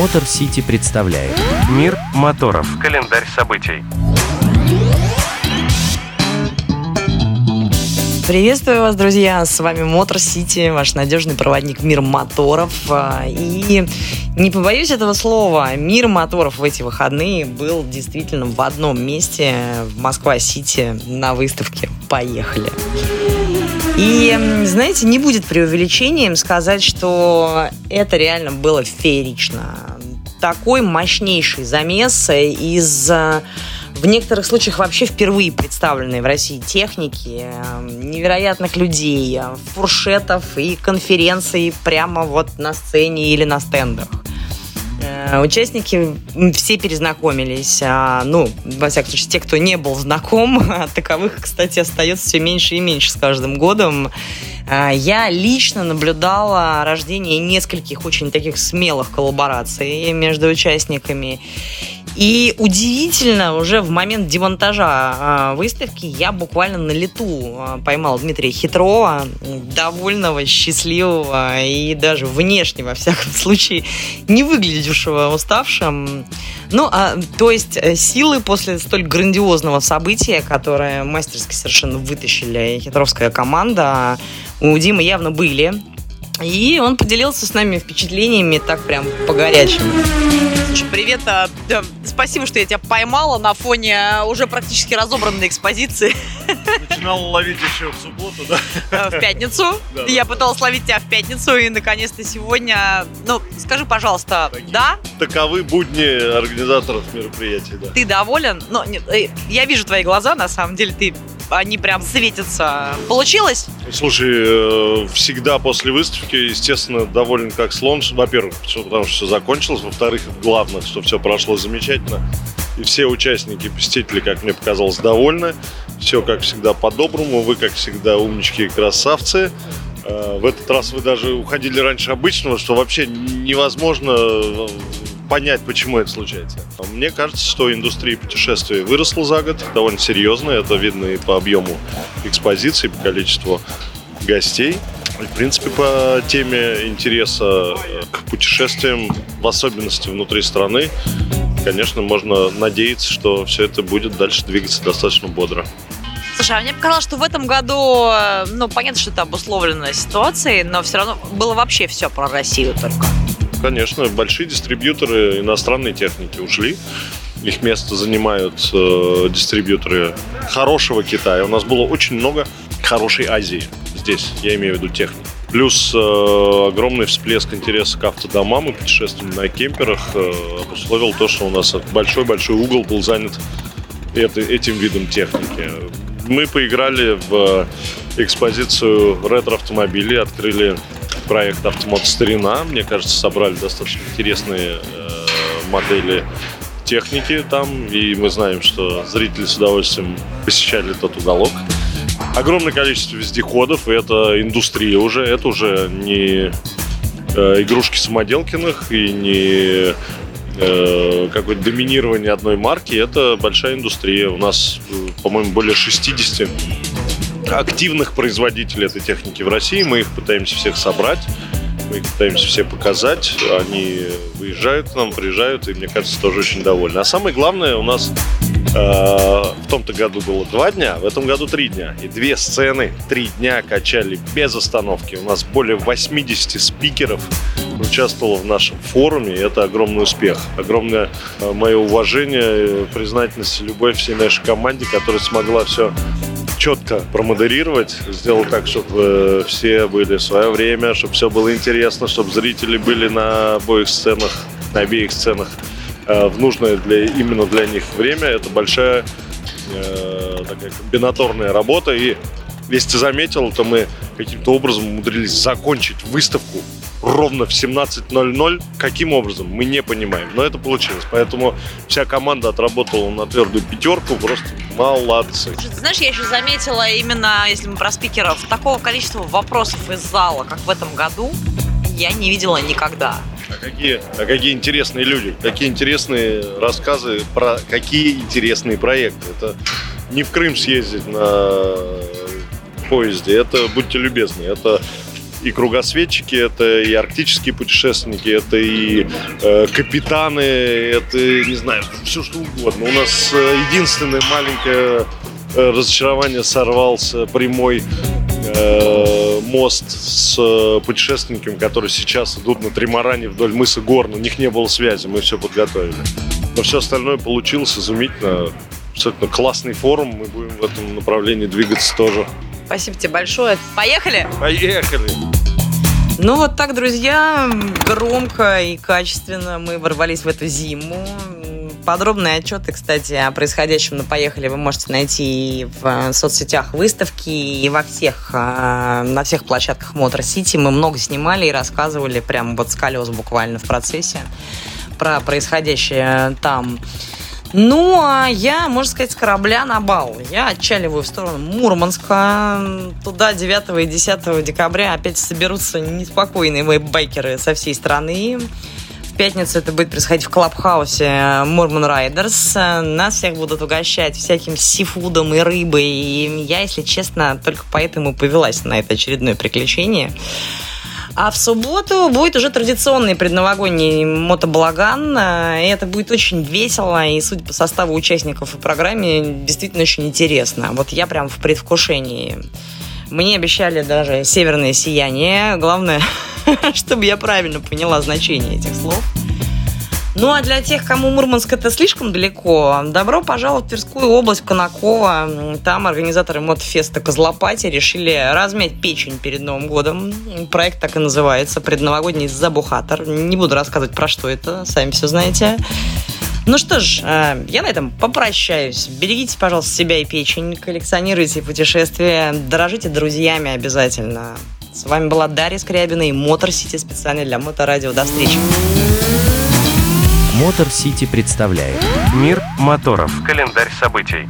Мотор Сити представляет Мир моторов. Календарь событий. Приветствую вас, друзья! С вами Мотор Сити, ваш надежный проводник мир моторов. А, И не побоюсь этого слова, мир моторов в эти выходные был действительно в одном месте в Москва-Сити на выставке. Поехали! И, знаете, не будет преувеличением сказать, что это реально было феерично. Такой мощнейший замес из э, в некоторых случаях вообще впервые представленной в России техники, э, невероятных людей, э, фуршетов и конференций прямо вот на сцене или на стендах. Э, Участники все перезнакомились. а, Ну, во всяком случае, те, кто не был знаком, а таковых, кстати, остается все меньше и меньше с каждым годом. А, Я лично наблюдала рождение нескольких очень таких смелых коллабораций между участниками. И удивительно, уже в момент демонтажа а, выставки я буквально на лету а, поймал Дмитрия Хитрова, довольного, счастливого и даже внешне, во всяком случае, не выглядевшего уставшим. Ну, а, то есть э, силы после столь грандиозного события, которое мастерски совершенно вытащили хитровская команда, у Димы явно были. И он поделился с нами впечатлениями так прям по-горячему. Слушай, привет. а, да, спасибо, что я тебя поймала на фоне а, уже практически разобранной экспозиции Начинал ловить еще в субботу, да? а, в пятницу. Да, Я да. пыталась ловить тебя в пятницу, и наконец-то сегодня... Ну, скажи, пожалуйста, Такие. да? Таковы будни организаторов мероприятий, да. Ты доволен? Ну, нет, э, я вижу твои глаза, на самом деле, ты они прям светятся. Получилось? Слушай, э, всегда после выставки, естественно, доволен как слон. Во-первых, потому что все закончилось. Во-вторых, главное, что все прошло замечательно. И все участники, посетители, как мне показалось, довольны. Все, как всегда, по-доброму. Вы, как всегда, умнички и красавцы. Э, В этот раз вы даже уходили раньше обычного, что вообще невозможно э, понять, почему это случается. Мне кажется, что индустрия путешествий выросла за год довольно серьезно. Это видно и по объему экспозиций, по количеству гостей. И, в принципе, по теме интереса э, к путешествиям, в особенности внутри страны, конечно, можно надеяться, что все это будет дальше двигаться достаточно бодро. Слушай, а мне показалось, что в этом году, э, ну, понятно, что это обусловлено ситуацией, но все равно было вообще все про Россию только. Конечно, большие дистрибьюторы иностранной техники ушли. Их место занимают э, дистрибьюторы хорошего Китая. У нас было очень много хорошей Азии здесь, я имею в виду техники. Плюс э, огромный всплеск интереса к автодомам и путешествиям на кемперах э, обусловил то, что у нас большой-большой угол был занят это- этим видом техники. Мы поиграли в экспозицию ретро-автомобилей, открыли проект «Автомат Старина». Мне кажется, собрали достаточно интересные э, модели техники там, и мы знаем, что зрители с удовольствием посещали тот уголок. Огромное количество вездеходов, и это индустрия уже, это уже не э, игрушки самоделкиных и не э, какое-то доминирование одной марки, это большая индустрия. У нас, э, по-моему, более 60 активных производителей этой техники в России. Мы их пытаемся всех собрать, мы их пытаемся все показать. Они выезжают к нам, приезжают, и мне кажется, тоже очень довольны. А самое главное, у нас э, в том-то году было два дня, в этом году три дня. И две сцены три дня качали без остановки. У нас более 80 спикеров участвовало в нашем форуме, и это огромный успех. Огромное э, мое уважение, э, признательность и любовь всей нашей команде, которая смогла все четко промодерировать, сделал так, чтобы все были в свое время, чтобы все было интересно, чтобы зрители были на обоих сценах, на обеих сценах э, в нужное для, именно для них время. Это большая э, такая комбинаторная работа. И если ты заметил, то мы каким-то образом умудрились закончить выставку ровно в 17.00. Каким образом, мы не понимаем. Но это получилось. Поэтому вся команда отработала на твердую пятерку. Просто молодцы. Слушай, ты знаешь, я еще заметила именно, если мы про спикеров, такого количества вопросов из зала, как в этом году, я не видела никогда. А какие, а какие интересные люди, какие интересные рассказы про какие интересные проекты. Это не в Крым съездить на поезде, это, будьте любезны, это и кругосветчики, это и арктические путешественники, это и э, капитаны, это, не знаю, все что угодно. У нас э, единственное маленькое э, разочарование сорвался прямой э, мост с э, путешественниками, которые сейчас идут на тримаране вдоль мыса Горн. У них не было связи, мы все подготовили. Но все остальное получилось изумительно. Абсолютно классный форум, мы будем в этом направлении двигаться тоже. Спасибо тебе большое. Поехали! Поехали! Ну вот так, друзья, громко и качественно мы ворвались в эту зиму. Подробные отчеты, кстати, о происходящем на «Поехали» вы можете найти и в соцсетях выставки, и во всех, э, на всех площадках Мотор Сити. Мы много снимали и рассказывали прямо вот с колес буквально в процессе про происходящее там. Ну, а я, можно сказать, с корабля на бал. Я отчаливаю в сторону Мурманска. Туда 9 и 10 декабря опять соберутся неспокойные вейбайкеры со всей страны. В пятницу это будет происходить в клабхаусе Мурман Райдерс. Нас всех будут угощать всяким сифудом и рыбой. И я, если честно, только поэтому повелась на это очередное приключение. А в субботу будет уже традиционный предновогодний мотобалаган. И это будет очень весело. И, судя по составу участников и программе, действительно очень интересно. Вот я прям в предвкушении. Мне обещали даже северное сияние. Главное, чтобы я правильно поняла значение этих слов. Ну а для тех, кому Мурманск это слишком далеко, добро пожаловать в Тверскую область, в Конаково. Там организаторы мотофеста Козлопати решили размять печень перед Новым годом. Проект так и называется, предновогодний забухатор. Не буду рассказывать про что это, сами все знаете. Ну что ж, э, я на этом попрощаюсь. Берегите, пожалуйста, себя и печень, коллекционируйте путешествия, дорожите друзьями обязательно. С вами была Дарья Скрябина и Мотор Сити специально для Моторадио. До встречи. Мотор Сити представляет Мир моторов. Календарь событий.